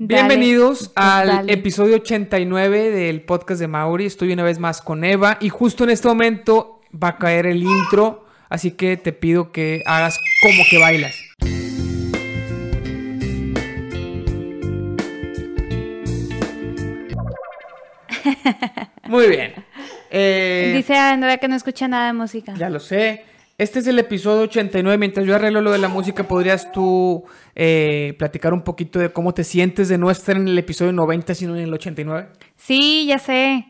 Bienvenidos al dale. episodio 89 del podcast de Mauri. Estoy una vez más con Eva y justo en este momento va a caer el intro, así que te pido que hagas como que bailas. Muy bien. Eh, Dice Andrea que no escucha nada de música. Ya lo sé. Este es el episodio 89. Mientras yo arreglo lo de la música, ¿podrías tú eh, platicar un poquito de cómo te sientes de no estar en el episodio 90, sino en el 89? Sí, ya sé.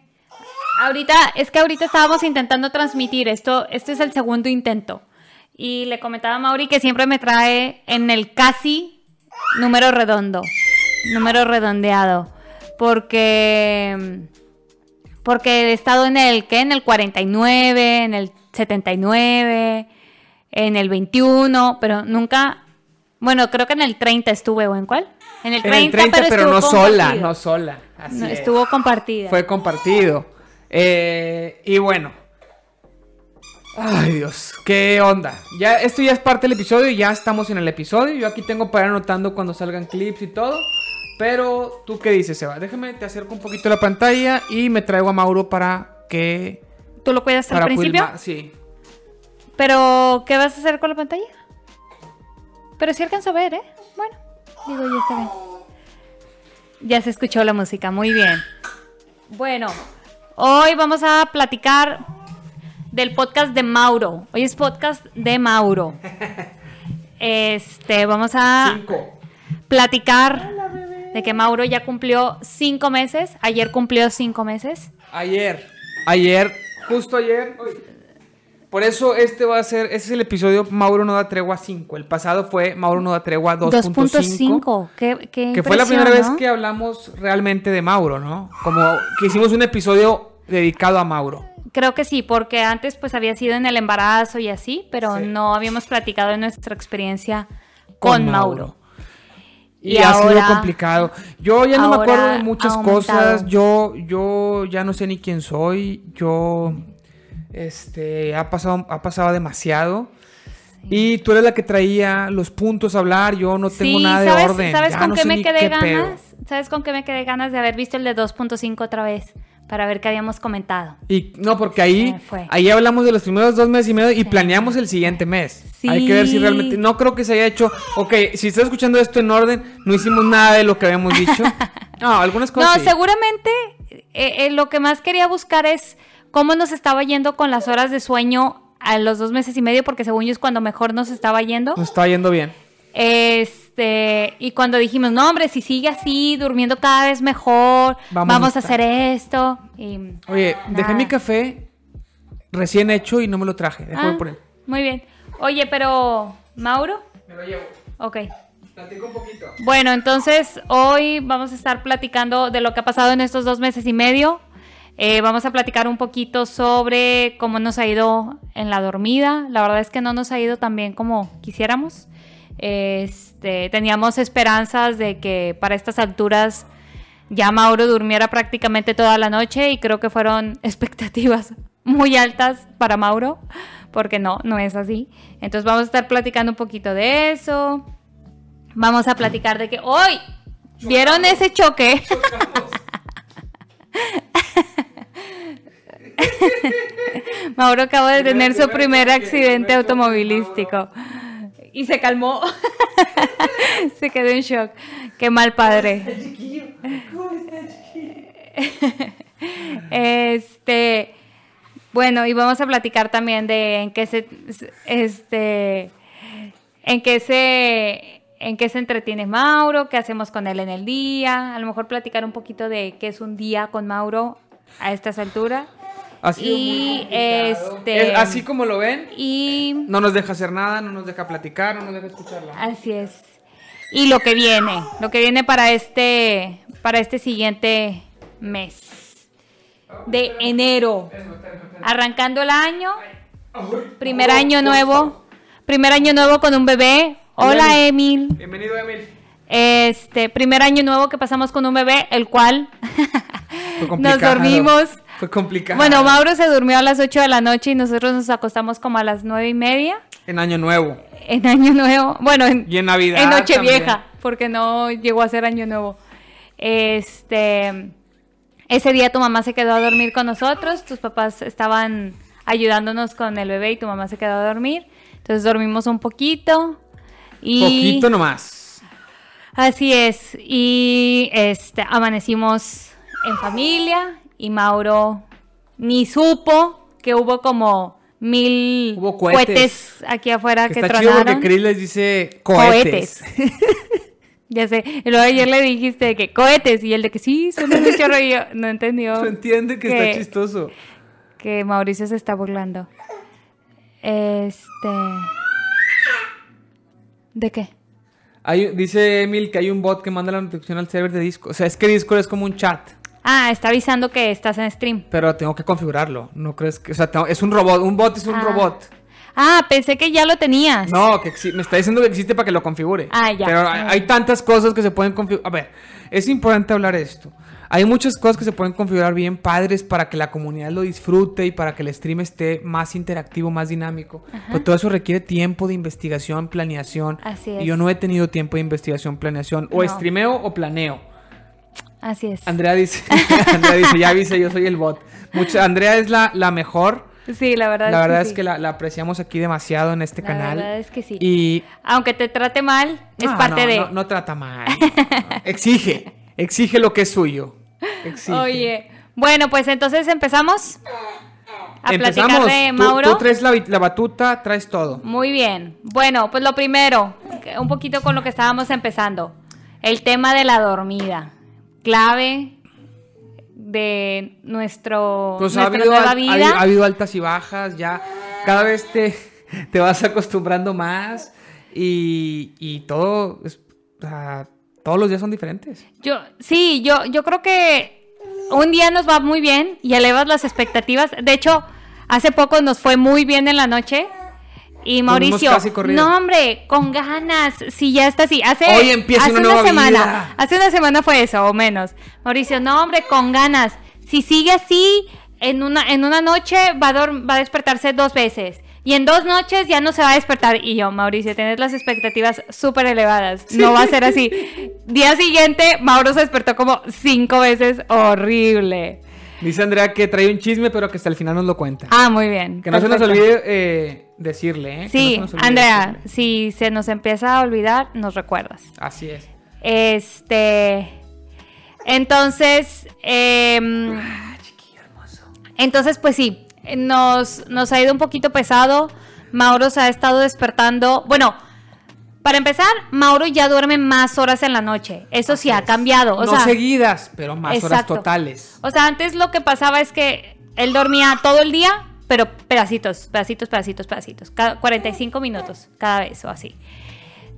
Ahorita, es que ahorita estábamos intentando transmitir esto. Este es el segundo intento. Y le comentaba a Mauri que siempre me trae en el casi número redondo. Número redondeado. Porque. Porque he estado en el, ¿qué? En el 49, en el 79, en el 21, pero nunca. Bueno, creo que en el 30 estuve, ¿o en cuál? En el 30, en el 30, pero, no sola, no sola. Así No, es. estuvo compartida. Fue compartido. Eh, y bueno. Ay, Dios, qué onda. Ya, esto ya es parte del episodio, ya estamos en el episodio. Yo aquí tengo para ir anotando cuando salgan clips y todo. Pero, ¿tú qué dices, Eva? Déjame, te acerco un poquito la pantalla y me traigo a Mauro para que... ¿Tú lo cuidas al principio? filmar- Sí. Pero, ¿qué vas a hacer con la pantalla? Pero sí alcanzo a ver, ¿eh? Bueno, digo, ya está bien. Ya se escuchó la música, muy bien. Bueno, hoy vamos a platicar del podcast de Mauro. Hoy es podcast de Mauro. Este, vamos a Cinco. platicar de que Mauro ya cumplió cinco meses. Ayer cumplió cinco meses. Ayer. Ayer. Justo ayer. Por eso este va a ser, ese es el episodio Mauro no da tregua 5. El pasado fue Mauro no da tregua 2.5. 2.5. Qué, qué Que fue la primera vez que hablamos realmente de Mauro, ¿no? Como que hicimos un episodio dedicado a Mauro. Creo que sí, porque antes pues había sido en el embarazo y así, pero Sí. no habíamos platicado de nuestra experiencia con, Mauro. Y, Y ha sido complicado. Yo ya no me acuerdo de muchas cosas. Yo, yo ya no sé ni quién soy. Yo, este, ha pasado, ha pasado demasiado. Y tú eres la que traía los puntos a hablar. Yo no tengo sí, nada de ¿sabes, orden. ¿sabes Ya con no qué me quedé qué ganas? pedo. ¿Sabes con qué me quedé ganas de haber visto el de 2.5 otra vez? Para ver qué habíamos comentado. Y no, porque ahí, ahí hablamos de los primeros dos meses y medio y planeamos el siguiente mes. Sí. Hay que ver si realmente. No creo que se haya hecho. Ok, si estás escuchando esto en orden, no hicimos nada de lo que habíamos dicho. No, algunas cosas. No, sí. seguramente eh, eh, lo que más quería buscar es cómo nos estaba yendo con las horas de sueño a los dos meses y medio, porque según yo es cuando mejor nos estaba yendo. Nos está yendo bien. Este, y cuando dijimos, no, hombre, si sigue así, durmiendo cada vez mejor, Vamos vamos, a a hacer esto. Y, Oye, dejé mi café recién hecho y no me lo traje. Déjame Ah, poner. muy bien. Oye, pero, ¿Mauro? Me lo llevo. Ok. Platico un poquito. Bueno, entonces hoy vamos a estar platicando de lo que ha pasado en estos dos meses y medio. Eh, vamos a platicar un poquito sobre cómo nos ha ido en la dormida. La verdad es que no nos ha ido tan bien como quisiéramos. Este, teníamos esperanzas de que para estas alturas ya Mauro durmiera prácticamente toda la noche y creo que fueron expectativas muy altas para Mauro, porque no, no es así. Entonces vamos a estar platicando un poquito de eso. Vamos a platicar de que hoy vieron ese choque. Mauro acaba de tener su primer accidente automovilístico y se calmó. se quedó en shock. Qué mal padre. Este, bueno, y vamos a platicar también de en qué se, este, en qué se, en qué se entretiene Mauro, qué hacemos con él en el día, a lo mejor platicar un poquito de qué es un día con Mauro a estas alturas. Ha sido muy Y, este- Es así como lo ven, Y no nos deja hacer nada, no nos deja platicar, no nos deja escucharla. así es. Y lo que viene, lo que viene para este, para este siguiente mes de enero, arrancando el año, primer año nuevo, primer año nuevo con un bebé. Hola Emil. Bienvenido, Emil. Este, primer año nuevo que pasamos con un bebé, el cual nos dormimos. Fue complicado. Bueno, Mauro se durmió a las 8 de la noche y nosotros nos acostamos como a las nueve y media En Año Nuevo. en Año Nuevo. Bueno, en, Y en Navidad. en Nochevieja, porque no llegó a ser Año Nuevo. Este, ese día tu mamá se quedó a dormir con nosotros, tus papás estaban ayudándonos con el bebé y tu mamá se quedó a dormir. Entonces dormimos un poquito. Y Poquito nomás. Así es. Y este amanecimos en familia y Mauro ni supo que hubo como mil Hubo cohetes. aquí afuera Que que, está chido tronaron. porque Chris les dice cohetes. ya sé. Y luego ayer le dijiste que cohetes y el de que sí, suena un chorro y yo no entendió Se entiende que, Que- está chistoso. que Mauricio se está burlando. Este ¿De qué? Hay, dice Emil que hay un bot que manda la notificación al server de Discord. O sea, es que Discord es como un chat. Ah, está avisando que estás en stream. Pero tengo que configurarlo. ¿No crees que.? O sea, tengo- es un robot. Un bot es un Ah. robot. Ah, pensé que ya lo tenías. No, que me está diciendo que existe para que lo configure. Ah, ya. Pero hay, hay tantas cosas que se pueden configurar. A ver, es importante hablar esto. Hay muchas cosas que se pueden configurar bien padres para que la comunidad lo disfrute y para que el stream esté más interactivo, más dinámico. Pero todo eso requiere tiempo de investigación, planeación. Así Y es. yo no he tenido tiempo de investigación, planeación. O No. streameo o planeo. Así es. Andrea dice, Andrea dice, ya avise, yo soy el bot. Mucha, Andrea es la, la mejor. Sí, la verdad, La verdad es es que, la, la apreciamos aquí demasiado en este La canal. verdad es que sí. Y Aunque te trate mal, es No, parte no, de. No, no trata mal. Exige. Exige lo que es suyo. Exige. Oye, bueno, pues entonces empezamos a Empezamos. platicar de Tú- Mauro. Tú, traes la, la batuta, traes todo. Muy bien. Bueno, pues lo primero, un poquito con lo que estábamos empezando. El tema de la dormida. Clave de nuestro, Pues ha nuestra habido, nueva al- ha, vida. habido, ha habido altas y bajas. Ya cada vez te, te vas acostumbrando más. Y, y todo. es- todos los días son diferentes. Yo, sí, yo, yo creo que un día nos va muy bien y elevas las expectativas. De hecho, hace poco nos fue muy bien en la noche. Y Mauricio, no hombre, con ganas, si ya está así. Hace, Hoy empieza hace una semana, vida. hace una semana fue eso o menos. Mauricio, no hombre, con ganas. Si sigue así, en una, en una noche va a, va a despertarse dos veces. Y en dos noches ya no se va a despertar. Y yo, Mauricio, tienes las expectativas súper elevadas. No va a ser así. Día siguiente, Mauro se despertó como cinco veces. Horrible. Dice Andrea que trae un chisme, pero que hasta el final nos lo cuenta. Ah, muy bien. que no se nos olvide eh, decirle, ¿eh? No Sí, nos olvide Andrea, decirle. si se nos empieza a olvidar, nos recuerdas. Así es. Este. Entonces. em, Ah, chiquillo hermoso. entonces, pues sí. Nos, nos ha ido un poquito pesado. Mauro se ha estado despertando. Bueno, para empezar, Mauro ya duerme más horas en la noche. Eso sí ha cambiado. O no sea, seguidas, pero más horas totales. O sea, antes lo que pasaba es que él dormía todo el día, pero pedacitos, pedacitos, pedacitos, pedacitos. Cada 45 minutos cada vez o así.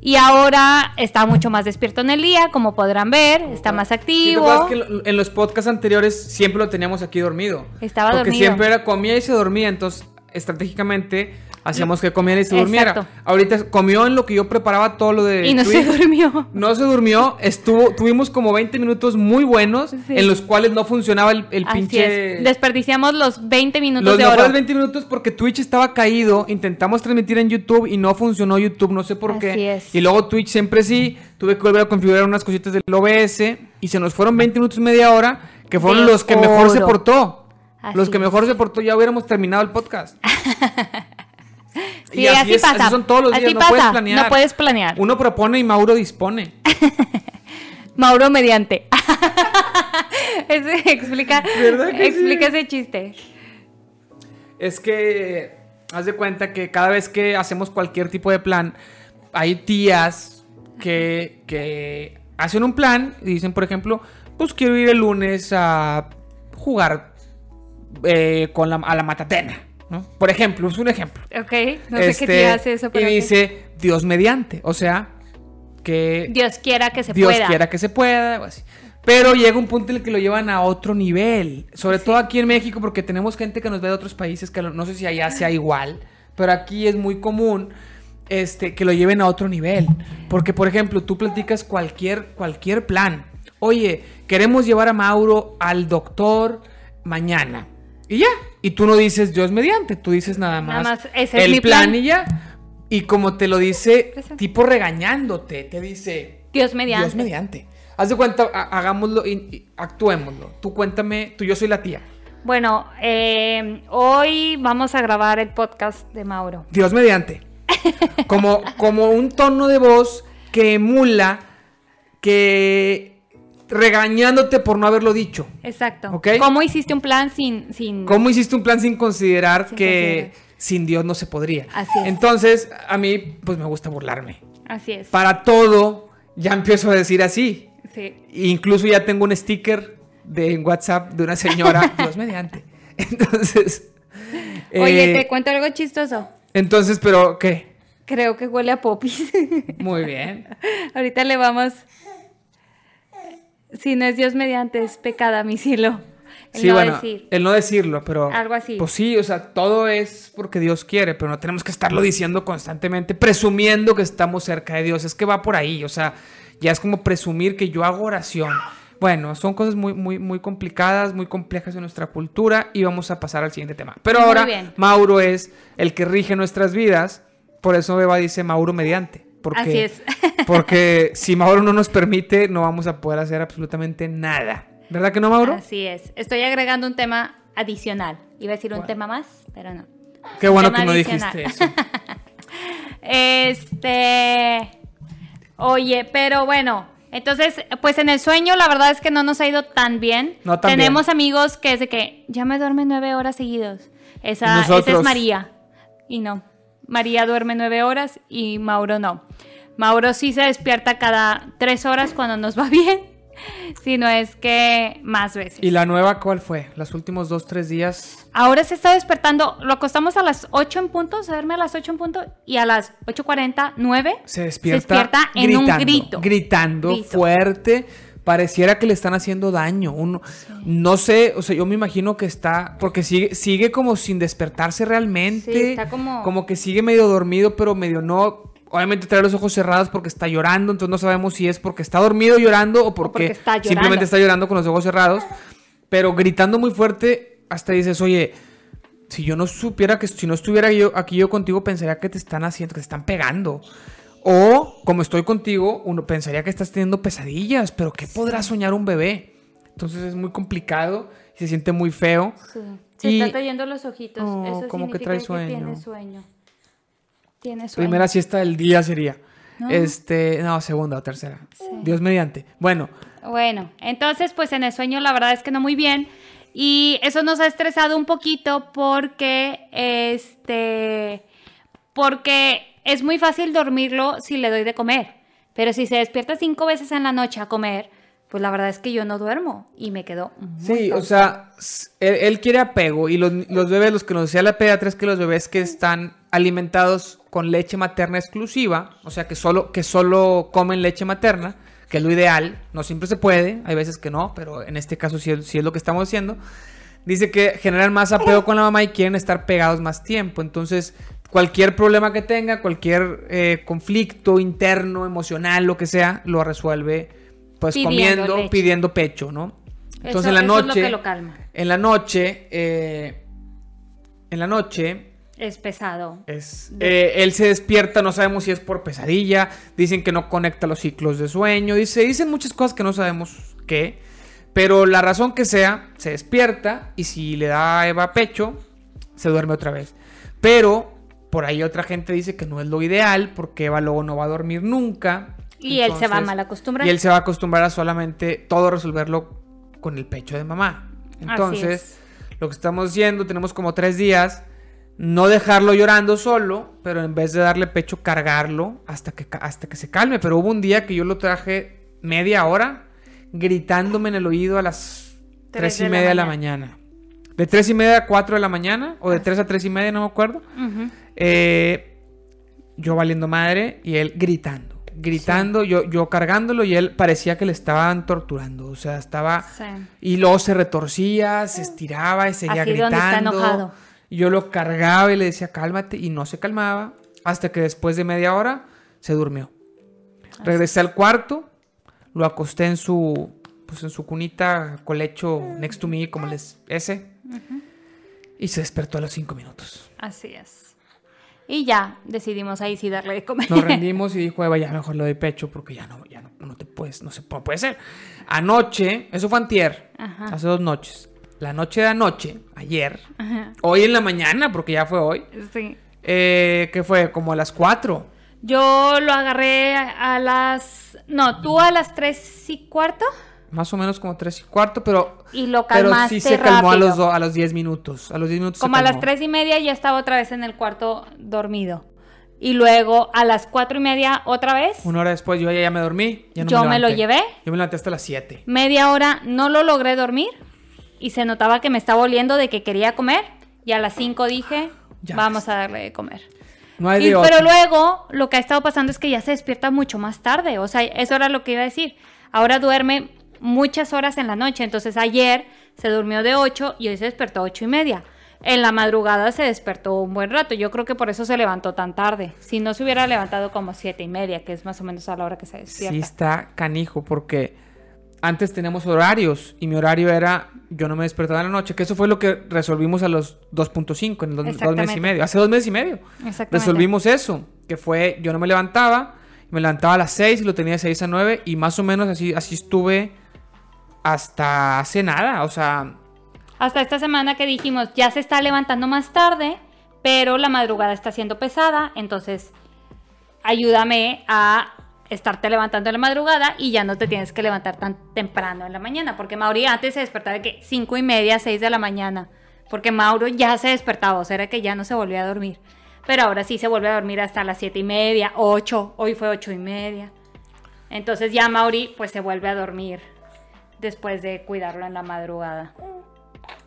Y ahora está mucho más despierto en el día, como podrán ver, está más Sí, ¿te activo. acuerdas que en los podcasts anteriores siempre lo teníamos aquí dormido? Estaba Porque dormido. siempre era comía y se dormía, entonces estratégicamente hacíamos que comiera y se durmiera. Exacto. Ahorita comió en lo que yo preparaba todo lo de y no se durmió. No se durmió, estuvo, tuvimos como 20 minutos muy buenos Sí. en los cuales no funcionaba el, el Así pinche... es. Desperdiciamos los 20 minutos Los de oro. 20 minutos porque Twitch estaba caído, intentamos transmitir en YouTube y no funcionó YouTube, no sé por qué. Así es. Y luego Twitch siempre sí, tuve que volver a configurar unas cositas del OBS y se nos fueron 20 minutos, media hora, que fueron De los que mejor se portó. Así los que es. mejor se portó ya hubiéramos terminado el podcast. Sí, Y así, es, pasa. Así son todos los días, Así no pasa, puedes planear. No puedes planear. Uno propone y Mauro dispone. Mauro mediante. Ese explica, ¿Verdad que explica sí? ese chiste. Es que haz de cuenta que cada vez que hacemos cualquier tipo de plan, hay tías que, que hacen un plan y dicen, por ejemplo, pues quiero ir el lunes a jugar eh, con la, a la matatena. ¿no? Por ejemplo, es un ejemplo. Ok, no sé qué tía hace eso, pero Este, y dice Dios mediante, o sea, que Dios quiera que se Dios pueda. quiera que se pueda, o así. Pero llega un punto en el que lo llevan a otro nivel. Sobre todo aquí en México, porque tenemos gente que nos ve de otros países, que no sé si allá sea igual, pero aquí es muy común este, que lo lleven a otro nivel. Porque, por ejemplo, tú platicas cualquier, cualquier plan. Oye, queremos llevar a Mauro al doctor mañana. Y ya. Y tú no dices Dios mediante, tú dices nada más, Nada más, ese es el mi plan plan. y ya. Y como te lo dice, tipo regañándote, te dice, Dios mediante. Dios mediante. haz de cuenta, ha- hagámoslo y, y actuémoslo. Tú cuéntame, tú yo soy la tía. Bueno, eh, hoy vamos a grabar el podcast de Mauro. Dios mediante. Como, como un tono de voz que emula que regañándote por no haberlo dicho. Exacto. Ok. ¿Cómo hiciste un plan sin... sin... ¿Cómo hiciste un plan sin considerar Sin que considerar. sin Dios no se podría? Así es. Entonces, a mí, pues me gusta burlarme. Así es. Para todo, ya empiezo a decir así. Sí. Incluso ya tengo un sticker de en WhatsApp de una señora, Dios mediante. Entonces. Oye, eh, te cuento algo chistoso. Entonces, pero, ¿qué? Creo que huele a popis. Muy bien. Ahorita le vamos... Si no es Dios mediante, es pecado mi cielo. El sí, no bueno, decir. el no decirlo, pero. Algo así. Pues sí, o sea, todo es porque Dios quiere, pero no tenemos que estarlo diciendo constantemente, presumiendo que estamos cerca de Dios. Es que va por ahí, o sea, ya es como presumir que yo hago oración. Bueno, son cosas muy, muy, muy complicadas, muy complejas en nuestra cultura y vamos a pasar al siguiente tema. Pero ahora. Mauro es el que rige nuestras vidas, por eso Eva dice Mauro mediante. Porque, Así es. porque si Mauro no nos permite, no vamos a poder hacer absolutamente nada. ¿Verdad que no, Mauro? Así es. Estoy agregando un tema adicional. Iba a decir un tema más, pero no. Qué bueno que no adicional. dijiste eso. Este. Oye, pero bueno. Entonces, pues en el sueño, la verdad es que no nos ha ido tan bien. No tan Tenemos bien. amigos que es de que ya me duermen nueve horas seguidos. Esa, esa es María. Y no. María duerme nueve horas y Mauro no. Mauro sí se despierta cada tres horas cuando nos va bien. Si no es que más veces. ¿Y la nueva cuál fue? Los últimos dos, tres días. Ahora se está despertando, lo acostamos a las 8 en punto, se duerme a las 8 en punto y a las 8.40, 9 Se despierta, en un gritando, grito. Gritando Grito. fuerte. Pareciera que le están haciendo daño. Uno, No sé, o sea, yo me imagino que está. Porque sigue, sigue como sin despertarse realmente. Sí, está como- Como que sigue medio dormido, pero medio no. Obviamente trae los ojos cerrados porque está llorando. Entonces no sabemos si es porque está dormido llorando o porque, porque está llorando. simplemente está llorando con los ojos cerrados. Pero gritando muy fuerte, hasta dices, oye, si yo no supiera que si no estuviera yo aquí yo contigo, pensaría que te están haciendo, que te están pegando. O, como estoy contigo, uno pensaría que estás teniendo pesadillas, pero ¿qué podrá soñar un bebé? Entonces es muy complicado se siente muy feo. Sí. Se Y- está trayendo los ojitos. Oh, Eso como que trae que sueño. tiene sueño. Tiene sueño. Primera siesta del día sería. No. Este, no, segunda o tercera. Dios mediante. Bueno, Bueno, entonces pues en el sueño la verdad es que no muy bien. Y eso nos ha estresado un poquito porque este porque es muy fácil dormirlo si le doy de comer. Pero si se despierta cinco veces en la noche a comer, pues la verdad es que yo no duermo y me quedo muy Sí, o cansada. sea, él, él quiere apego y los, los bebés, los que nos decía la pediatra es que los bebés que están alimentados con leche materna exclusiva, o sea, que solo, que solo comen leche materna, que es lo ideal, no siempre se puede, hay veces que no, pero en este caso sí, sí es lo que estamos haciendo, dice que generan más apego con la mamá y quieren estar pegados más tiempo, entonces cualquier problema que tenga, cualquier eh, conflicto interno, emocional, lo que sea, lo resuelve pues Pidiendo comiendo, leche. pidiendo pecho, ¿no? Entonces Eso- en la eso es lo noche, que lo calma. en la noche, eh, en la noche, Es pesado. es, eh, él se despierta, no sabemos si es por pesadilla, dicen que no conecta los ciclos de sueño, dice, dicen muchas cosas que no sabemos qué, pero la razón que sea, se despierta y si le da a Eva pecho, se duerme otra vez. Pero por ahí otra gente dice que no es lo ideal porque Eva luego no va a dormir nunca. Y él se va a mal acostumbrar. Y él se va a acostumbrar a solamente todo resolverlo con el pecho de mamá. Entonces, lo que estamos haciendo, tenemos como tres días, no dejarlo llorando solo, pero en vez de darle pecho, cargarlo hasta que, hasta que se calme. Pero hubo un día que yo lo traje media hora gritándome en el oído a las Tres tres y de la media de la mañana. De tres y media a cuatro de la mañana, o de tres a tres y media, no me acuerdo. Eh, yo valiendo madre y él gritando. Gritando, yo, yo cargándolo y él parecía que le estaban torturando. O sea, estaba. Sí. Y luego se retorcía, se estiraba y seguía Así está gritando. enojado. Y yo lo cargaba y le decía, cálmate. Y no se calmaba. Hasta que después de media hora se durmió. Regresé al cuarto, lo acosté en su. Pues en su cunita, colecho next to me, como les. Ese. Y se despertó a los cinco minutos. Así es. Y ya decidimos ahí sí darle de comer. Nos rendimos y dijo Eva, ya mejor le doy pecho porque ya no, ya no, no te puedes, no se puede, puede ser. Anoche, eso fue antier, Ajá. hace dos noches. La noche de anoche, ayer, Ajá. hoy en la mañana, porque ya fue hoy, Sí. eh, que fue como a las 4. Yo lo agarré a a las... No, tú a las tres y cuarto Más o menos como 3 y cuarto, pero, y lo pero sí se calmó a los, a los 10 minutos. A los 10 minutos Como a las tres y media ya estaba otra vez en el cuarto dormido. Y luego a las cuatro y media otra vez. Una hora después yo ya, ya me dormí. ya no Yo me lo llevé. Yo me levanté hasta las 7. Media hora no lo logré dormir. Y se notaba que me estaba oliendo de que quería comer. Y a las cinco dije, Ya vamos a darle de comer. No hay Y- pero luego lo que ha estado pasando es que ya se despierta mucho más tarde. O sea, eso era lo que iba a decir. Ahora duerme muchas horas en la noche. Entonces ayer se durmió de 8 y hoy se despertó a 8 y media. En la madrugada se despertó un buen rato. Yo creo que por eso se levantó tan tarde. Si no se hubiera levantado como siete y media, que es más o menos a la hora que se despierta. Sí está canijo porque antes teníamos horarios y mi horario era yo no me despertaba en la noche, que eso fue lo que resolvimos a los 2.5 en dos, dos meses y medio, hace dos meses y medio. Exactamente. Resolvimos eso, que fue yo no me levantaba, me levantaba a las 6 y lo tenía de 6 a 9 y más o menos así, así estuve hasta hace nada, o sea, Hasta esta semana que dijimos, ya se está levantando más tarde, pero la madrugada está siendo pesada, entonces ayúdame a estarte levantando en la madrugada y ya no te tienes que levantar tan temprano en la mañana, porque Mauri antes se despertaba de que cinco y media, 6 de la mañana, porque Mauro ya se despertaba, o sea, era que ya no se volvía a dormir, pero ahora sí se vuelve a dormir hasta las siete y media, 8, hoy fue ocho y media, entonces ya Mauri pues se vuelve a dormir después de cuidarlo en la madrugada.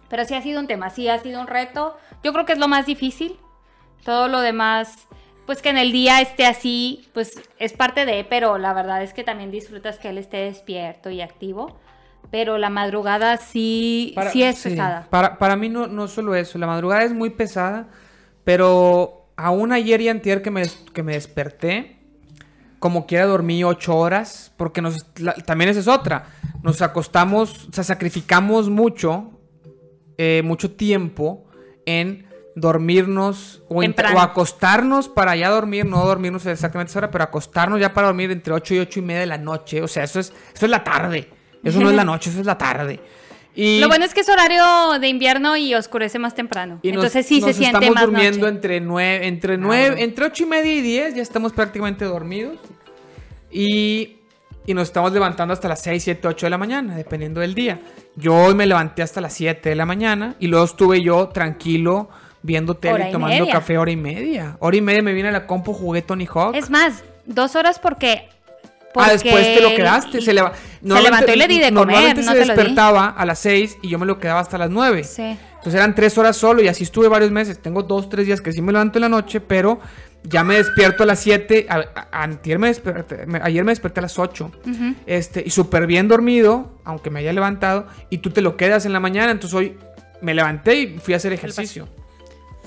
Pero sí ha sido un tema, sí ha sido un reto. Yo creo que es lo más difícil. Todo lo demás, pues que en el día esté así, pues es parte de, pero la verdad es que también disfrutas que él esté despierto y activo. Pero la madrugada sí, Para- sí es sí, pesada. Para, para mí no, no solo eso, la madrugada es muy pesada, pero aún ayer y antier que me, que me desperté, como quiera dormí ocho horas, porque nos, la- también esa es otra, nos acostamos, o sea, sacrificamos mucho, eh, mucho tiempo en dormirnos o, acostarnos para ya dormir, no dormirnos exactamente esa hora, pero acostarnos ya para dormir entre 8 y 8 y media de la noche, o sea, eso es, eso es la tarde, eso no es la noche, eso es la tarde. Y, Lo bueno es que es horario de invierno y oscurece más temprano. y nos- Entonces sí se siente estamos más durmiendo noche. entre nueve, entre nueve, entre ocho y media y 10, ya estamos prácticamente dormidos. Y, y nos estamos levantando hasta las 6, 7, 8 de la mañana, dependiendo del día. Yo hoy me levanté hasta las 7 de la mañana y luego estuve yo tranquilo viendo tele Hora y tomando media. café hora y media. Hora y media me vine a la compu, jugué Tony Hawk. Es más, dos horas porque... Ah, después te lo porque- quedaste. Se, leva- se levantó y le di de comer, normalmente no se te lo di. despertaba a las 6 y yo me lo quedaba hasta las 9. Sí. Entonces eran tres horas solo y así estuve varios meses. Tengo dos, tres días que sí me levanto en la noche, pero ya me despierto a las 7. A- a- antier me desperté- me- ayer me desperté a las 8. Ujú. Este, y súper bien dormido, aunque me haya levantado, y tú te lo quedas en la mañana. Entonces hoy me levanté y fui a hacer ejercicio.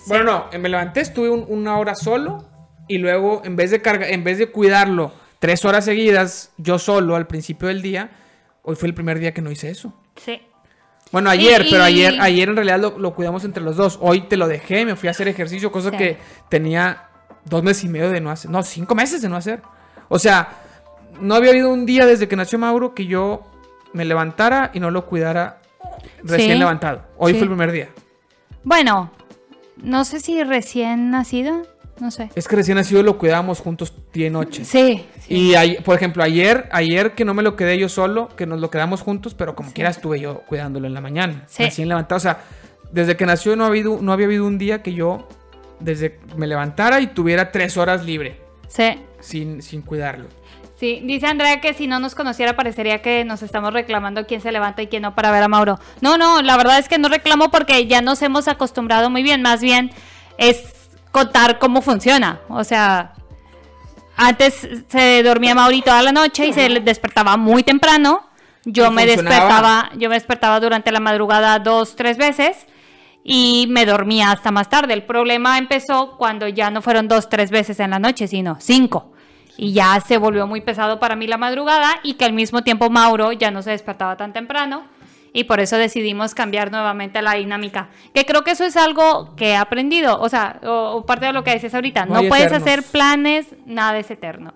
Bueno, no, eh, me levanté, estuve un- una hora solo y luego en vez de carga, en vez de cuidarlo tres horas seguidas, yo solo al principio del día, hoy fue el primer día que no hice eso. Sí. Bueno, ayer, Y- pero ayer, ayer en realidad lo, lo cuidamos entre los dos. Hoy te lo dejé, me fui a hacer ejercicio, cosa Sí. que tenía dos meses y medio de no hacer. No, cinco meses de no hacer. O sea, no había habido un día desde que nació Mauro que yo me levantara y no lo cuidara recién Sí. levantado. Hoy Sí. fue el primer día. Bueno, no sé si recién nacido, no sé. Es que recién nacido lo cuidábamos juntos día y noche. Sí. Y por ejemplo, ayer, ayer que no me lo quedé yo solo, que nos lo quedamos juntos, pero como Sí. quiera estuve yo cuidándolo en la mañana. Sí. Recién levantado. O sea, desde que nació no, ha habido, no había habido un día que yo desde que me levantara y tuviera tres horas libre Sí. sin, sin cuidarlo. Sí, dice Andrea que si no nos conociera parecería que nos estamos reclamando quién se levanta y quién no para ver a Mauro. No, no, la verdad es que no reclamo porque ya nos hemos acostumbrado muy bien, más bien es contar cómo funciona. O sea, antes se dormía Mauri toda la noche y se despertaba muy temprano. Yo me funcionaba. despertaba, yo me despertaba durante la madrugada dos, tres veces y me dormía hasta más tarde. El problema empezó cuando ya no fueron dos, tres veces en la noche, sino cinco. Y ya se volvió muy pesado para mí la madrugada y que al mismo tiempo Mauro ya no se despertaba tan temprano y por eso decidimos cambiar nuevamente la dinámica. Que creo que eso es algo que he aprendido, o sea, o, parte de lo que dices ahorita, no, puedes hacer planes, nada es eterno.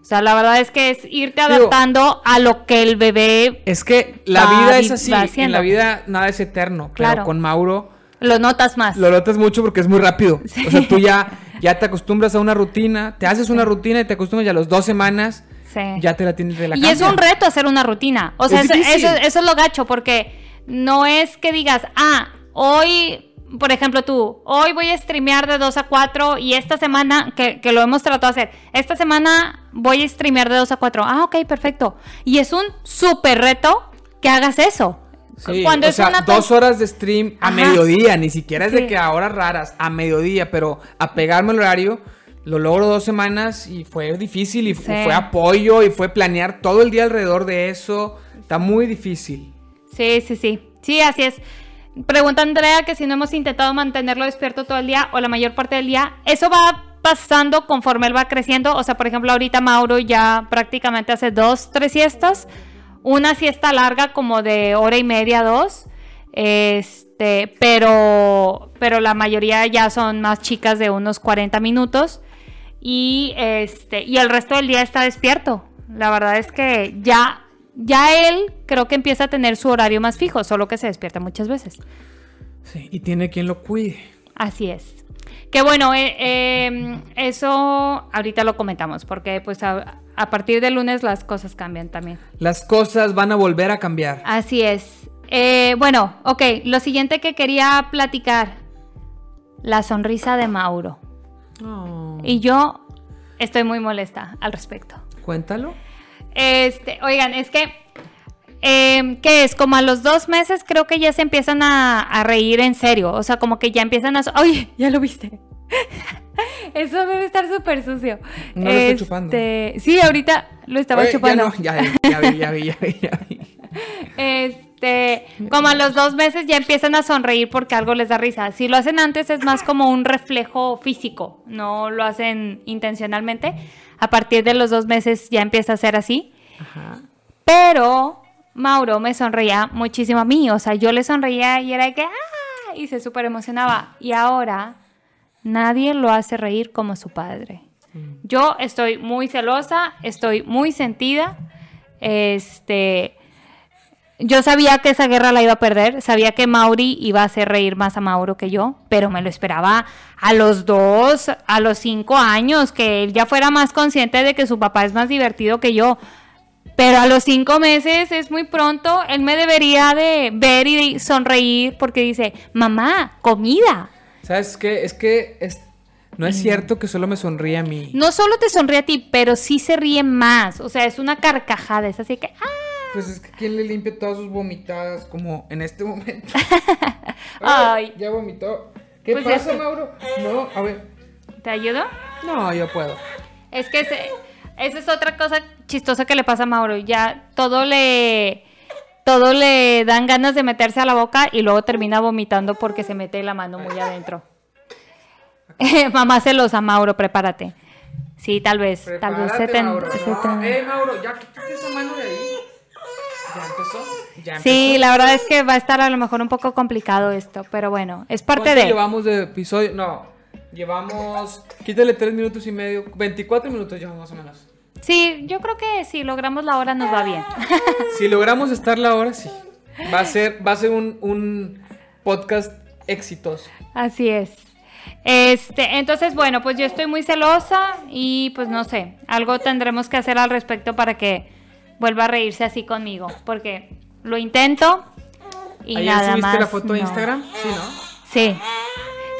O sea, la verdad es que es irte adaptando a lo que el bebé. Es que la vida es así. En la vida nada es eterno. Claro. con Mauro. Lo notas más. Lo notas mucho porque es muy rápido. O sea, tú ya, ya te acostumbras a una rutina, te haces una rutina y te acostumbras ya a las dos semanas ya te la tienes de la Y es un reto hacer una rutina. O sea, eso, eso, es lo gacho, porque no es que digas, ah, hoy, por ejemplo, tú, hoy voy a streamear de 2 a 4 y esta semana, que, lo hemos tratado de hacer, esta semana voy a streamear de 2 a 4. Ah, ok, perfecto. Y es un súper reto que hagas eso. Sí, Cuando o sea, dos horas de stream a mediodía, ni siquiera es de que a horas raras, a mediodía, pero a pegarme el horario lo logro dos semanas y fue difícil y fue apoyo y fue planear todo el día alrededor de eso. Está muy difícil. Sí, sí, sí. Sí, así es. Pregunta Andrea que si no hemos intentado mantenerlo despierto todo el día o la mayor parte del día. Eso va pasando conforme él va creciendo. O sea, por ejemplo, ahorita Mauro ya prácticamente hace dos, tres siestas. Una siesta larga como de hora y media, dos. Este, pero, pero la mayoría ya son más chicas de unos 40 minutos y este y el resto del día está despierto. La verdad es que ya ya él creo que empieza a tener su horario más fijo, solo que se despierta muchas veces. Sí, y tiene quien lo cuide. Así es. Que bueno, eh, em, eso ahorita lo comentamos, porque pues a, partir de lunes las cosas cambian también. Las cosas van a volver a cambiar. Así es. Eh, bueno, ok, lo siguiente que quería platicar, la sonrisa de Mauro. Oh. Y yo estoy muy molesta al respecto. Cuéntalo. Este, oigan, es que, em, ¿qué es? Como a los dos meses creo que ya se empiezan a, reír en serio. O sea, como que ya empiezan a... Oye, ya lo viste. Eso debe estar súper sucio. No lo estoy chupando. Este, sí, ahorita lo estaba chupando. Ya, no, ya, ya, vi, ya vi, ya vi, ya vi. Este, este, como a los dos meses ya empiezan a sonreír porque algo les da risa. Si lo hacen antes es más como un reflejo físico, no lo hacen intencionalmente. A partir de los dos meses ya empieza a ser así. Pero Mauro me sonreía muchísimo a mí, o sea, yo le sonreía y era de que, ¡ah! Y se súper emocionaba. Y ahora nadie lo hace reír como su padre. Mm. Yo estoy muy celosa, estoy muy sentida. Este, yo sabía que esa guerra la iba a perder, sabía que Mauri iba a hacer reír más a Mauro que yo, pero me lo esperaba a los dos, a los cinco años, que él ya fuera más consciente de que su papá es más divertido que yo. Pero a los cinco meses es muy pronto, él me debería de ver y sonreír porque dice, mamá, comida. ¿Sabes qué? Es que no es cierto que solo me sonríe a mí. No solo te sonríe a ti, pero sí se ríe más. O sea, es una carcajada, es así que... ¡ah! Pues es que ¿quién le limpia todas sus vomitadas como en este momento? Ay. Ya vomitó. ¿Qué pues pasa, Mauro? No, a ver. ¿Te ayudo? No, yo puedo. Es que esa es otra cosa chistosa que le pasa a Mauro. Ya todo le todo le dan ganas de meterse a la boca y luego termina vomitando porque se mete la mano muy adentro. Mamá celosa, Mauro, prepárate. Sí, tal vez. tal vez se te, Mauro. Eh, Mauro, ya quítate esa mano de ahí. ¿Ya empezó? Sí, la verdad es que va a estar a lo mejor un poco complicado esto, pero bueno, es parte de... llevamos de episodio? No, llevamos... Quítale tres minutos y medio, 24 minutos llevamos más o menos. Sí, yo creo que si logramos la hora nos va bien. si logramos estar la hora, sí. Va a ser, va a ser un, un podcast exitoso. Así es. Este, entonces, bueno, pues yo estoy muy celosa y pues no sé, algo tendremos que hacer al respecto para que vuelva a reírse así conmigo, porque lo intento y ¿Ayer nada subiste la foto a Instagram? Sí, ¿no? Sí.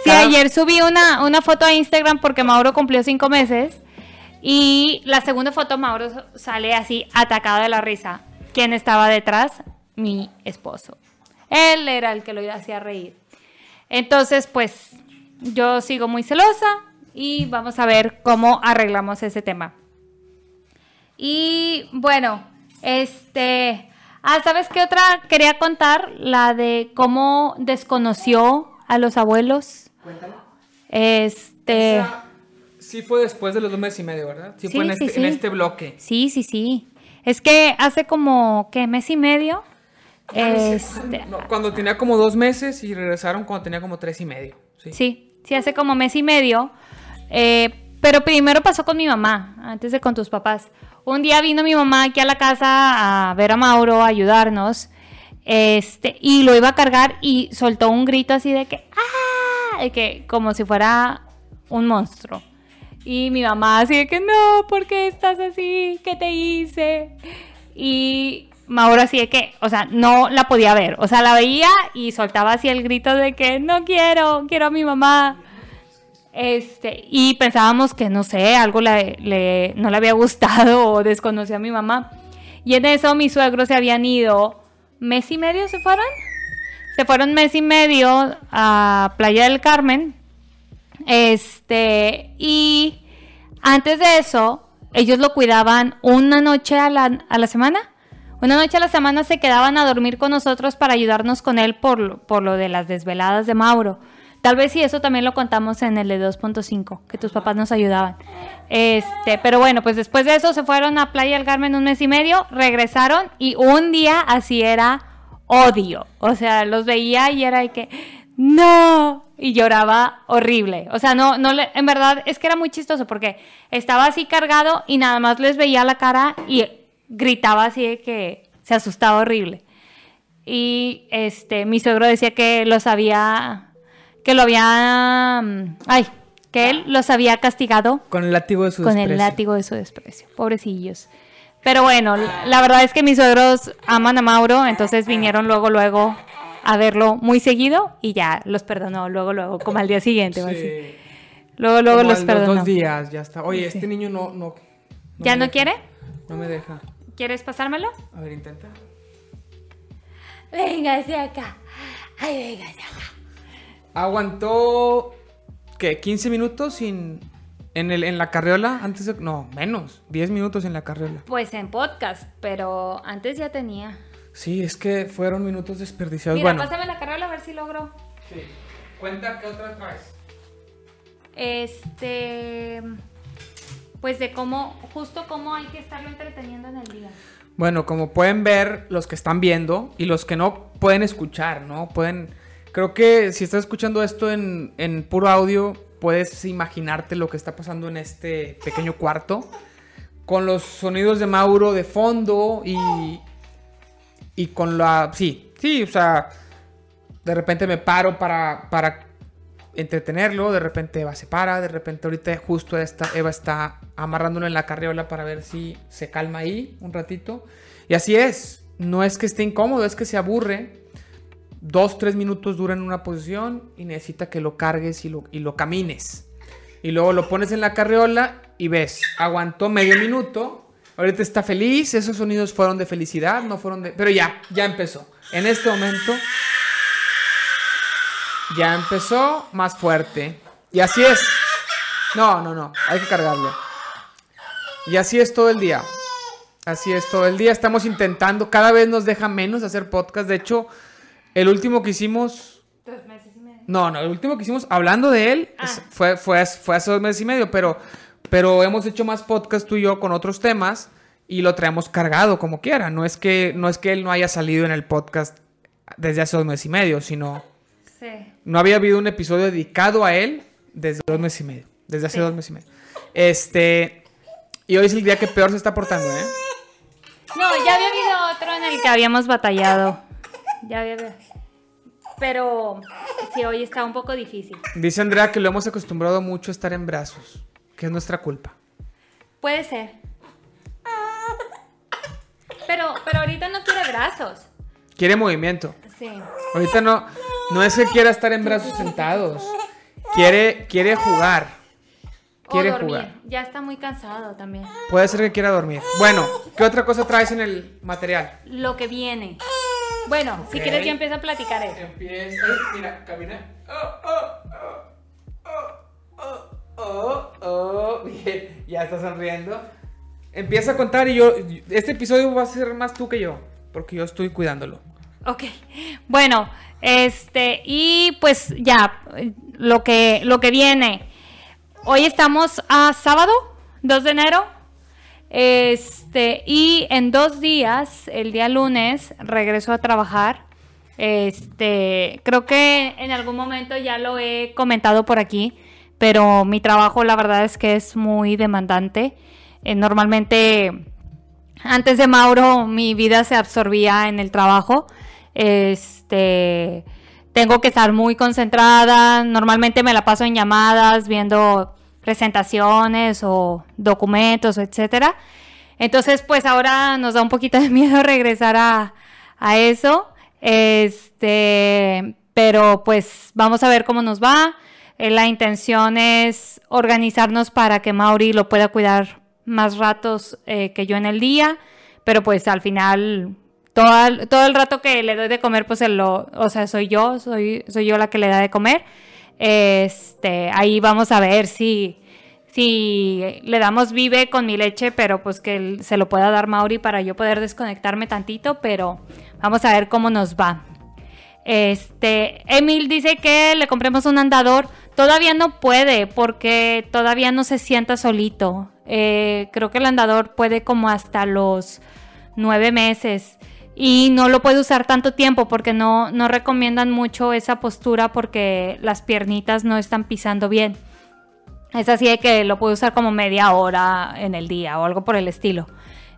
Sí, ayer subí una, una foto a Instagram porque Mauro cumplió cinco meses y la segunda foto Mauro sale así atacado de la risa. ¿Quién estaba detrás? Mi esposo. Él era el que lo hacía reír. Entonces, pues yo sigo muy celosa y vamos a ver cómo arreglamos ese tema. Y bueno, este... Ah, ¿sabes qué otra quería contar? La de cómo desconoció a los abuelos. Cuéntalo. Este... sí fue después de los dos meses y medio, ¿verdad? Sí, fue en, este, en este bloque. Sí, sí, sí. Es que hace como, ¿qué? Mes y medio Este, No, cuando tenía como dos meses y regresaron cuando tenía como tres y medio. Sí. Sí, sí, hace como mes y medio. Eh, pero primero pasó con mi mamá, antes de con tus papás. Un día vino mi mamá aquí a la casa a ver a Mauro, a ayudarnos. Este, y lo iba a cargar y soltó un grito así de que, ¡ah! De que como si fuera un monstruo. Y mi mamá así de que, no, ¿por qué estás así? ¿Qué te hice? Y Mauro así de que, o sea, no la podía ver. O sea, la veía y soltaba así el grito de que, no quiero, quiero a mi mamá. Este, y pensábamos que, no sé, algo le, no le había gustado o desconocía a mi mamá. Y en eso mis suegros se habían ido, mes y medio se fueron. Se fueron mes y medio a Playa del Carmen. Este, y antes de eso, ellos lo cuidaban una noche a la, a la semana. Una noche a la semana se quedaban a dormir con nosotros para ayudarnos con él por, por lo de las desveladas de Mauro. Tal vez sí, eso también lo contamos en el de 2.5, que tus papás nos ayudaban. Este, pero bueno, pues después de eso se fueron a Playa del Carmen un mes y medio, regresaron y un día así era odio. O sea, los veía y era de que, no, y lloraba horrible. O sea, no, no le, en verdad es que era muy chistoso porque estaba así cargado y nada más les veía la cara y gritaba así de que se asustaba horrible. Y este, mi suegro decía que los había, que lo había, mm, ay, que él los había castigado Con el látigo de su con el desprecio. látigo de su desprecio. Pobrecillos. Pero bueno, la verdad es que mis suegros aman a Mauro, entonces vinieron luego, luego a verlo muy seguido y ya los perdonó luego, luego, como al día siguiente. así. Sí. Luego, luego Como los perdonó. dos días, ya está. Oye, Sí. este niño no, no, ¿Ya no deja. quiere? No me deja. ¿Quieres pasármelo? A ver, intenta. Venga hacia acá. Ay, venga hacia acá. Aguantó, ¿qué? ¿15 minutos sin... En, el, en la carriola? Antes de... No, menos. 10 minutos en la carriola. Pues en podcast, pero antes ya tenía. Sí, es que fueron minutos desperdiciados. Mira, bueno. pásame la carrera a ver si logro. Sí. Cuenta qué otra traes. Este. Pues de cómo, justo cómo hay que estarlo entreteniendo en el día. Bueno, como pueden ver los que están viendo y los que no pueden escuchar, ¿no? Pueden... Creo que si estás escuchando esto en, en puro audio, puedes imaginarte lo que está pasando en este pequeño cuarto. Con los sonidos de Mauro de fondo y... Y con la... Sí, sí, o sea... De repente me paro para, para entretenerlo, de repente Eva se para, de repente ahorita justo Eva está amarrándolo en la carriola para ver si se calma ahí un ratito. Y así es, no es que esté incómodo, es que se aburre. Dos, tres minutos dura en una posición y necesita que lo cargues y lo, y lo camines. Y luego lo pones en la carriola y ves, aguantó medio minuto. Ahorita está feliz, esos sonidos fueron de felicidad, no fueron de... Pero ya, ya empezó. En este momento ya empezó más fuerte. Y así es. No, no, no. Hay que cargarlo. Y así es todo el día. Así es todo el día. Estamos intentando. Cada vez nos deja menos hacer podcast. De hecho, el último que hicimos. Tres meses y medio. No, no, el último que hicimos hablando de él Ah. fue, fue, fue hace dos meses y medio. Pero, pero hemos hecho más podcast tú y yo con otros temas. Y lo traemos cargado como quiera. No es que, no es que él no haya salido en el podcast desde hace dos meses y medio, sino. Sí. No había habido un episodio dedicado a él desde dos meses y medio. Desde hace Sí. dos meses y medio. Este. Y hoy es el día que peor se está portando, ¿eh? No, ya había habido otro en el que habíamos batallado. Ya había. Pero sí, hoy está un poco difícil. Dice Andrea que lo hemos acostumbrado mucho a estar en brazos. Que es nuestra culpa. Puede ser. Pero, pero ahorita no quiere brazos. Quiere movimiento. Sí. Ahorita no. No es que quiera estar en brazos sentados. Quiere, quiere jugar. Quiere o dormir. jugar. Ya está muy cansado también. Puede ser que quiera dormir. Bueno, ¿qué otra cosa traes en el material? Lo que viene. Bueno, si quieres ya empieza a platicar. Empieza. Mira, camina. Oh, oh, oh, oh, oh, oh, oh. Ya está sonriendo. Empieza a contar y yo. Este episodio va a ser más tú que yo. Porque yo estoy cuidándolo. Ok. Bueno, este, y pues ya, eh, lo que, lo que viene. Hoy estamos a sábado, 2 de enero. Este, y en dos días, el día lunes, regreso a trabajar. Este, creo que en algún momento ya lo he comentado por aquí, pero mi trabajo la verdad es que es muy demandante. Eh, normalmente, antes de Mauro, mi vida se absorbía en el trabajo. Este, tengo que estar muy concentrada. Normalmente me la paso en llamadas, viendo presentaciones o documentos, etcétera. Entonces, pues ahora nos da un poquito de miedo regresar a, a eso. Este, pero pues vamos a ver cómo nos va. Eh, la intención es organizarnos para que Mauri lo pueda cuidar más ratos eh, que yo en el día, pero pues al final todo todo el rato que le doy de comer, pues lo, o sea, soy yo, soy, soy yo la que le da de comer. Este, ahí vamos a ver si, si le damos vive con mi leche, pero pues que se lo pueda dar Mauri para yo poder desconectarme tantito, pero vamos a ver cómo nos va. Este, Emil dice que le compremos un andador. Todavía no puede porque todavía no se sienta solito. Eh, creo que el andador puede como hasta los nueve meses y no lo puede usar tanto tiempo porque no, no recomiendan mucho esa postura porque las piernitas no están pisando bien. Es así de que lo puede usar como media hora en el día o algo por el estilo.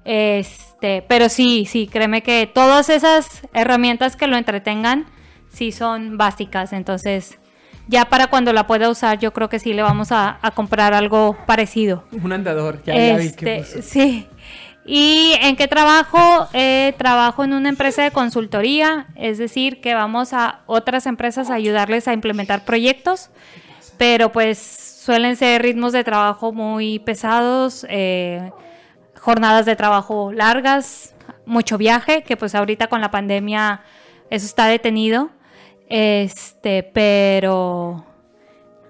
Este, pero sí, sí, créeme que todas esas herramientas que lo entretengan sí son básicas. Entonces, ya para cuando la pueda usar, yo creo que sí le vamos a, comprar algo parecido. Un andador, ya, ya vi que este, Sí. ¿Y en qué trabajo? Eh, trabajo en una empresa de consultoría, es decir, que vamos a otras empresas a ayudarles a implementar proyectos, pero pues suelen ser ritmos de trabajo muy pesados, eh, jornadas de trabajo largas, mucho viaje, que pues ahorita con la pandemia eso está detenido, este, pero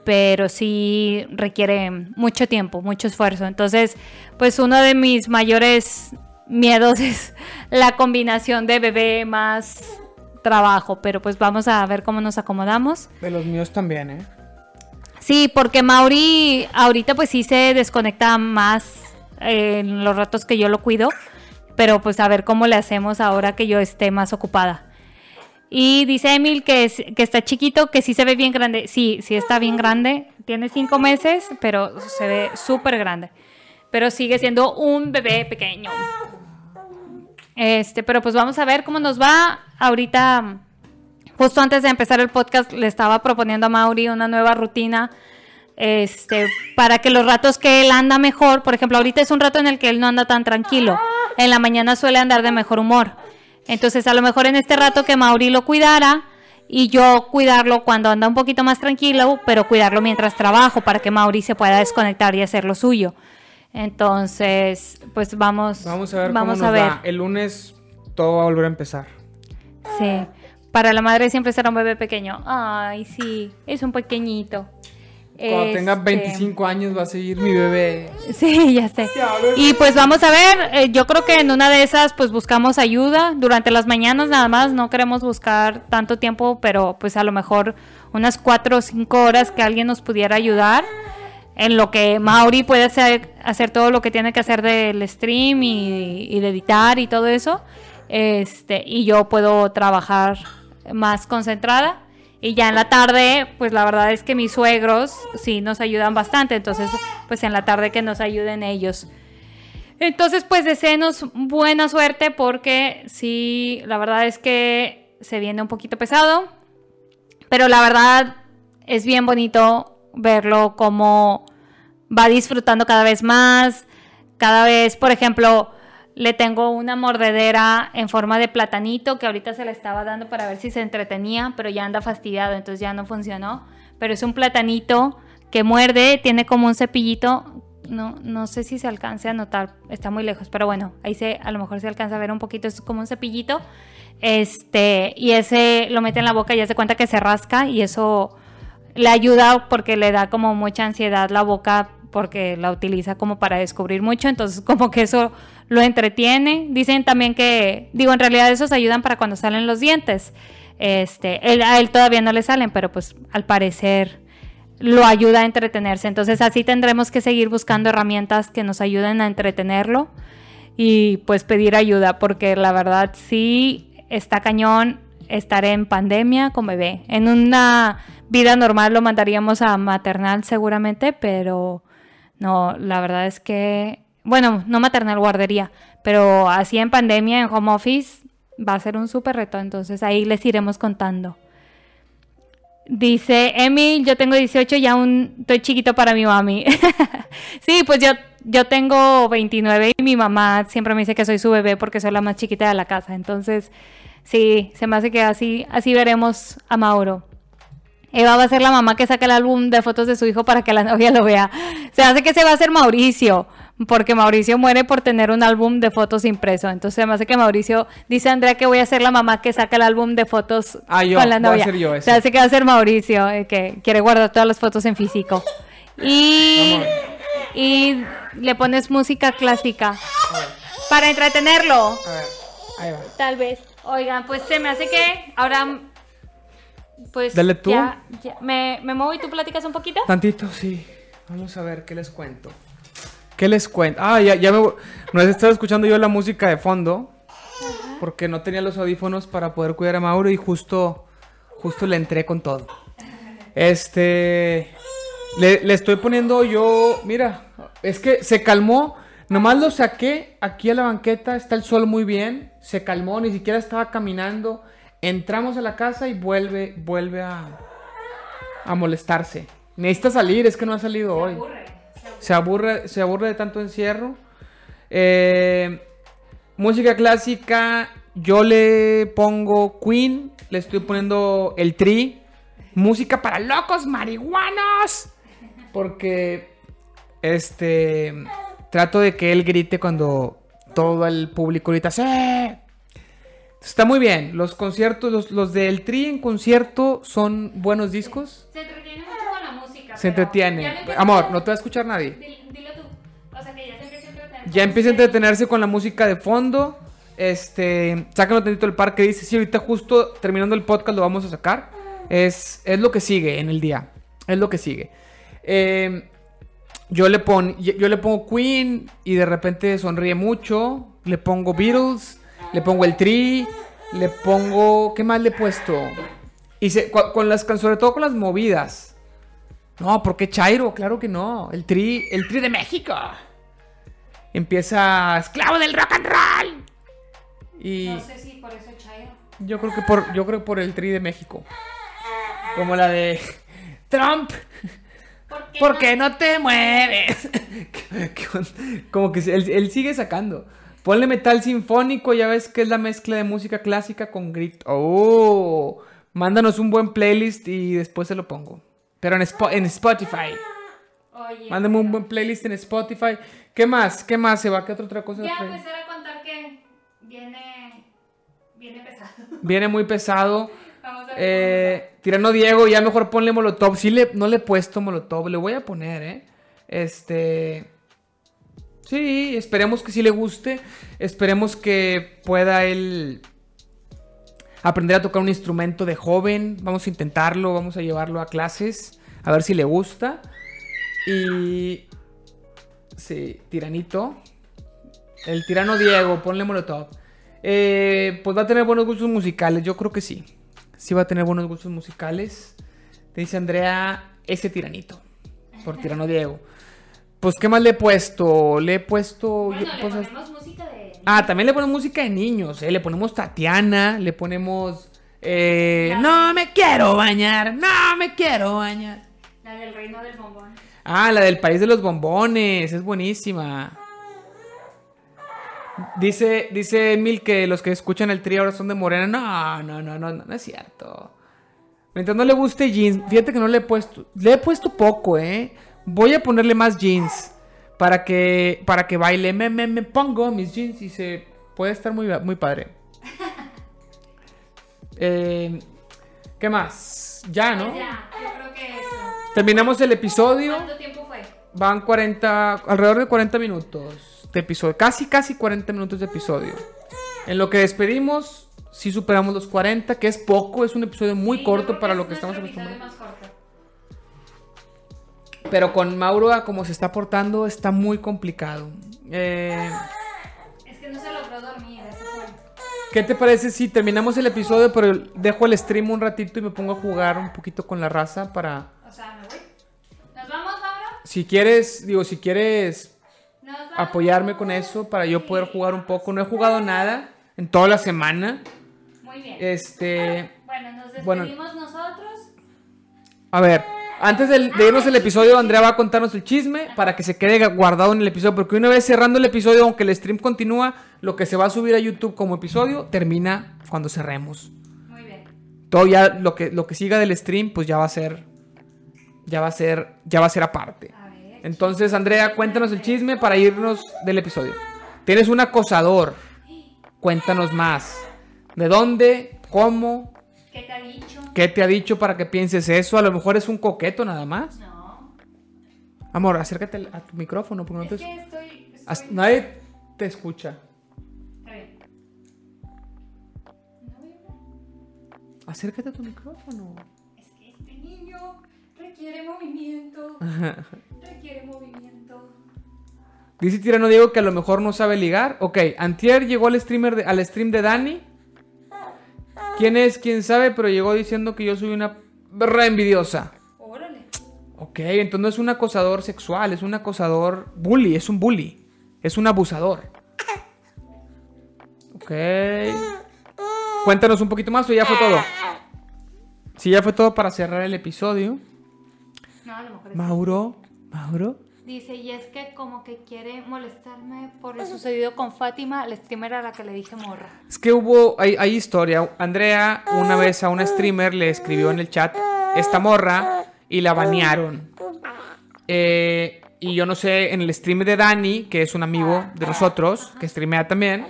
pero sí requiere mucho tiempo, mucho esfuerzo. Entonces, pues uno de mis mayores miedos es la combinación de bebé más trabajo, pero pues vamos a ver cómo nos acomodamos. De los míos también, ¿eh? Sí, porque Mauri ahorita pues sí se desconecta más en los ratos que yo lo cuido, pero pues a ver cómo le hacemos ahora que yo esté más ocupada. Y dice Emil que, que está chiquito, que sí se ve bien grande. Sí, sí está bien grande. Tiene cinco meses, pero se ve súper grande. Pero sigue siendo un bebé pequeño. Este, pero pues vamos a ver cómo nos va. Ahorita, justo antes de empezar el podcast, le estaba proponiendo a Mauri una nueva rutina. Este, para que los ratos que él anda mejor, por ejemplo, ahorita es un rato en el que él no anda tan tranquilo. En la mañana suele andar de mejor humor. Entonces, a lo mejor en este rato que Mauri lo cuidara y yo cuidarlo cuando anda un poquito más tranquilo, pero cuidarlo mientras trabajo para que Mauri se pueda desconectar y hacer lo suyo. Entonces, pues vamos, vamos a ver vamos cómo nos a ver. El lunes todo va a volver a empezar. Sí. Para la madre siempre será un bebé pequeño. Ay, sí, es un pequeñito. Cuando tenga 25 este, años va a seguir mi bebé. Sí, ya sé. Y pues vamos a ver, eh, yo creo que en una de esas pues buscamos ayuda durante las mañanas nada más, no queremos buscar tanto tiempo, pero pues a lo mejor unas 4 o 5 horas que alguien nos pudiera ayudar en lo que Mauri puede hacer, hacer todo lo que tiene que hacer del stream y, y de editar y todo eso. Este, y yo puedo trabajar más concentrada. Y ya en la tarde, pues la verdad es que mis suegros sí nos ayudan bastante. Entonces, pues en la tarde que nos ayuden ellos. Entonces, pues deseenos buena suerte porque sí, la verdad es que se viene un poquito pesado. Pero la verdad es bien bonito verlo como va disfrutando cada vez más. Cada vez, por ejemplo, le tengo una mordedera en forma de platanito que ahorita se le estaba dando para ver si se entretenía, pero ya anda fastidiado, entonces ya no funcionó. Pero es un platanito que muerde, tiene como un cepillito. No, no sé si se alcance a notar, está muy lejos, pero bueno, ahí se, a lo mejor se alcanza a ver un poquito, es como un cepillito. Este, y ese lo mete en la boca y ya se cuenta que se rasca y eso le ayuda porque le da como mucha ansiedad la boca porque la utiliza como para descubrir mucho, entonces como que eso lo entretiene. Dicen también que, digo, en realidad esos ayudan para cuando salen los dientes. Este, a él todavía no le salen, pero pues al parecer lo ayuda a entretenerse. Entonces así tendremos que seguir buscando herramientas que nos ayuden a entretenerlo y pues pedir ayuda porque la verdad sí está cañón estar en pandemia con bebé. En una vida normal lo mandaríamos a maternal seguramente, pero no, la verdad es que, bueno, no maternal, guardería, pero así en pandemia, en home office, va a ser un súper reto, entonces ahí les iremos contando. Dice Emil, yo tengo 18 y aún estoy chiquito para mi mami. sí, pues yo, yo tengo 29 y mi mamá siempre me dice que soy su bebé porque soy la más chiquita de la casa. Entonces, sí, se me hace que así, así veremos a Mauro. Eva va a ser la mamá que saca el álbum de fotos de su hijo para que la novia lo vea. Se hace que se va a hacer Mauricio porque Mauricio muere por tener un álbum de fotos impreso. Entonces, además de que Mauricio dice Andrea que voy a ser la mamá que saca el álbum de fotos ah, yo, con la novia. Voy a ser yo Se hace que va a ser Mauricio, eh, que quiere guardar todas las fotos en físico. Y, y le pones música clásica para entretenerlo. A ver, ahí va. Tal vez. Oigan, pues se me hace que ahora. Pues. Dale tú. Ya, ya- me, me muevo y tú platicas un poquito. Tantito, sí. Vamos a ver qué les cuento. ¿Qué les cuento? Ah, ya, ya me... No estaba escuchando yo la música de fondo. Porque no tenía los audífonos para poder cuidar a Mauro y justo, justo le entré con todo. Este... Le, le estoy poniendo yo... Mira, es que se calmó. Nomás lo saqué aquí a la banqueta. Está el sol muy bien. Se calmó, ni siquiera estaba caminando. Entramos a la casa y vuelve, vuelve a, a molestarse. Necesita salir, es que no ha salido hoy. Se aburre, se aburre de tanto encierro. Eh, música clásica, yo le pongo Queen, le estoy poniendo el Tri. Música para locos marihuanos. Porque este trato de que él grite cuando todo el público grita ¡Sí! Está muy bien. Los conciertos, los, los del Tri en concierto son buenos discos. Se entretiene mucho con la música. Se entretiene. Amor, no te va a escuchar nadie. Dilo tú. O sea, que ya se empieza a entretener. Ya empieza a entretenerse con la música de fondo. Este, sácalo tantito del parque. Dice, sí, ahorita justo terminando el podcast lo vamos a sacar. Es, es lo que sigue en el día. Es lo que sigue. Eh, yo, le pon, yo, yo le pongo Queen y de repente sonríe mucho. Le pongo Beatles. Le pongo el Tree. Le pongo... ¿Qué más le he puesto? Y se- con las sobre todo con las movidas. No, ¿por qué Chairo? Claro que no. El Tri, el Tri de México. Empieza esclavo del rock and roll. Y No sé si por eso Chairo. yo creo que por yo creo por el Tri de México. Como la de Trump, ¿Por qué? ¿por qué no te mueves? Como que él, él sigue sacando. Ponle metal sinfónico, ya ves que es la mezcla de música clásica con grito. Oh, mándanos un buen playlist y después se lo pongo. Pero en, Spo- en Spotify. Oye. Mándame un buen playlist en Spotify. ¿Qué más? ¿Qué más se va? ¿Qué otra, otra cosa? Ya empezar a contar que viene. Viene pesado. Viene muy pesado. Vamos a ver. Eh, Tirano Diego, ya mejor ponle Molotov. Sí, le, no le he puesto Molotov, le voy a poner, ¿eh? Este. Sí, esperemos que sí le guste. Esperemos que pueda él aprender a tocar un instrumento de joven. Vamos a intentarlo, vamos a llevarlo a clases, a ver si le gusta. Y. Sí, Tiranito. El tirano Diego, ponle Molotov. Eh, pues va a tener buenos gustos musicales, yo creo que sí. Sí va a tener buenos gustos musicales. Te dice Andrea, ese tiranito. Por tirano Diego. Pues, ¿qué más le he puesto? Le he puesto. bueno, le cosas- ponemos música de. Ah, también le ponemos música de niños, ¿eh? Le ponemos Tatiana, le ponemos... eh, no me quiero bañar, no me quiero bañar. La del reino del bombón. Ah, la del país de los bombones, es buenísima. Dice, dice Emil que los que escuchan el trío ahora son de Morena. No, no, no, no, no, no es cierto. Mientras no le guste jeans, fíjate que no le he puesto, le he puesto poco, ¿eh? Voy a ponerle más jeans para que, para que baile. Me, me, me pongo mis jeans y se puede estar muy, muy padre. Eh, ¿Qué más? Ya, ¿no? Ya, yo creo que eso. Terminamos el episodio. ¿Cuánto tiempo fue? Van 40, alrededor de 40 minutos de episodio. Casi, casi 40 minutos de episodio. En lo que despedimos, sí superamos los 40, que es poco, es un episodio muy Sí, corto para lo que estamos acostumbrados. Pero con Mauro, a como se está portando, está muy complicado. Eh, Es que no se logró dormir. ¿Qué te parece si terminamos el episodio, pero dejo el stream un ratito y me pongo a jugar un poquito con la raza para... O sea, me voy. ¿Nos vamos, Mauro? Si quieres, digo, si quieres apoyarme con eso para yo poder jugar un poco. No he jugado nada en toda la semana. Muy bien. Este... Bueno, nos bueno. despedimos nosotros. A ver, antes de, irnos el episodio, Andrea va a contarnos el chisme para que se quede guardado en el episodio. Porque una vez cerrando el episodio, aunque el stream continúa, lo que se va a subir a YouTube como episodio termina cuando cerremos. Muy bien. Todo ya lo que, lo que siga del stream, pues ya va a ser. Ya va a ser. Ya va a ser aparte. A ver. Entonces, Andrea, cuéntanos el chisme para irnos del episodio. Tienes un acosador. Cuéntanos más. ¿De dónde? ¿Cómo? ¿Qué te ha dicho? ¿Qué te ha dicho para que pienses eso? A lo mejor es un coqueto nada más. No. Amor, acércate a tu micrófono porque no Es te... que estoy. estoy- Nadie te escucha. Está bien. No. Acércate a tu micrófono. Es que este niño requiere movimiento. requiere movimiento. Dice Tirano Diego que a lo mejor no sabe ligar. Ok, Antier llegó al, streamer de- al stream de Dani. ¿Quién es? ¿Quién sabe? Pero llegó diciendo que yo soy una berra envidiosa. Órale. Ok, entonces no es un acosador sexual, es un acosador bully, es un bully. Es un abusador. Ok. Cuéntanos un poquito más o ya fue todo. Si ya fue todo para cerrar el episodio. No, a lo mejor es. Mauro, Mauro. Dice, y es que como que quiere molestarme por lo sucedido con Fátima, la streamer a la que le dije morra. Es que hubo, hay, hay historia. Andrea una vez a una streamer le escribió en el chat esta morra y la banearon. Eh, y yo no sé, en el stream de Dani, que es un amigo de nosotros, que streamea también,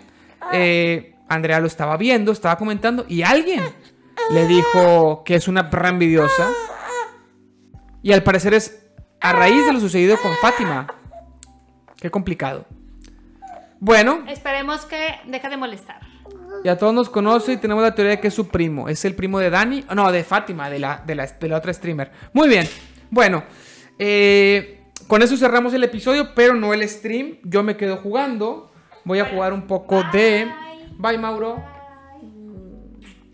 eh, Andrea lo estaba viendo, estaba comentando y alguien le dijo que es una perra envidiosa. Y al parecer es a raíz de lo sucedido con Fátima. Qué complicado. Bueno, Esperemos que deje de molestar. ya todos nos conoce y tenemos la teoría de que es su primo. Es el primo de Dani. No, de Fátima, de la, de la, de la otra streamer. Muy bien. Bueno, eh, con eso cerramos el episodio, pero no el stream. Yo me quedo jugando. Voy a jugar un poco de. Bye, Mauro.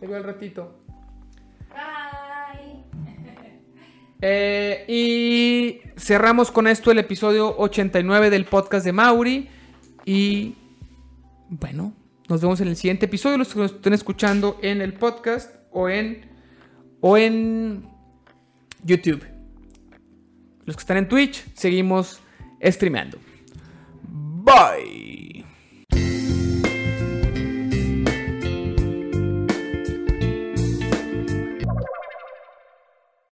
Te veo al ratito. Eh, y cerramos con esto el episodio 89 del podcast de Mauri. Y bueno, nos vemos en el siguiente episodio. Los que nos estén escuchando en el podcast o en, o en YouTube. Los que están en Twitch, seguimos streameando.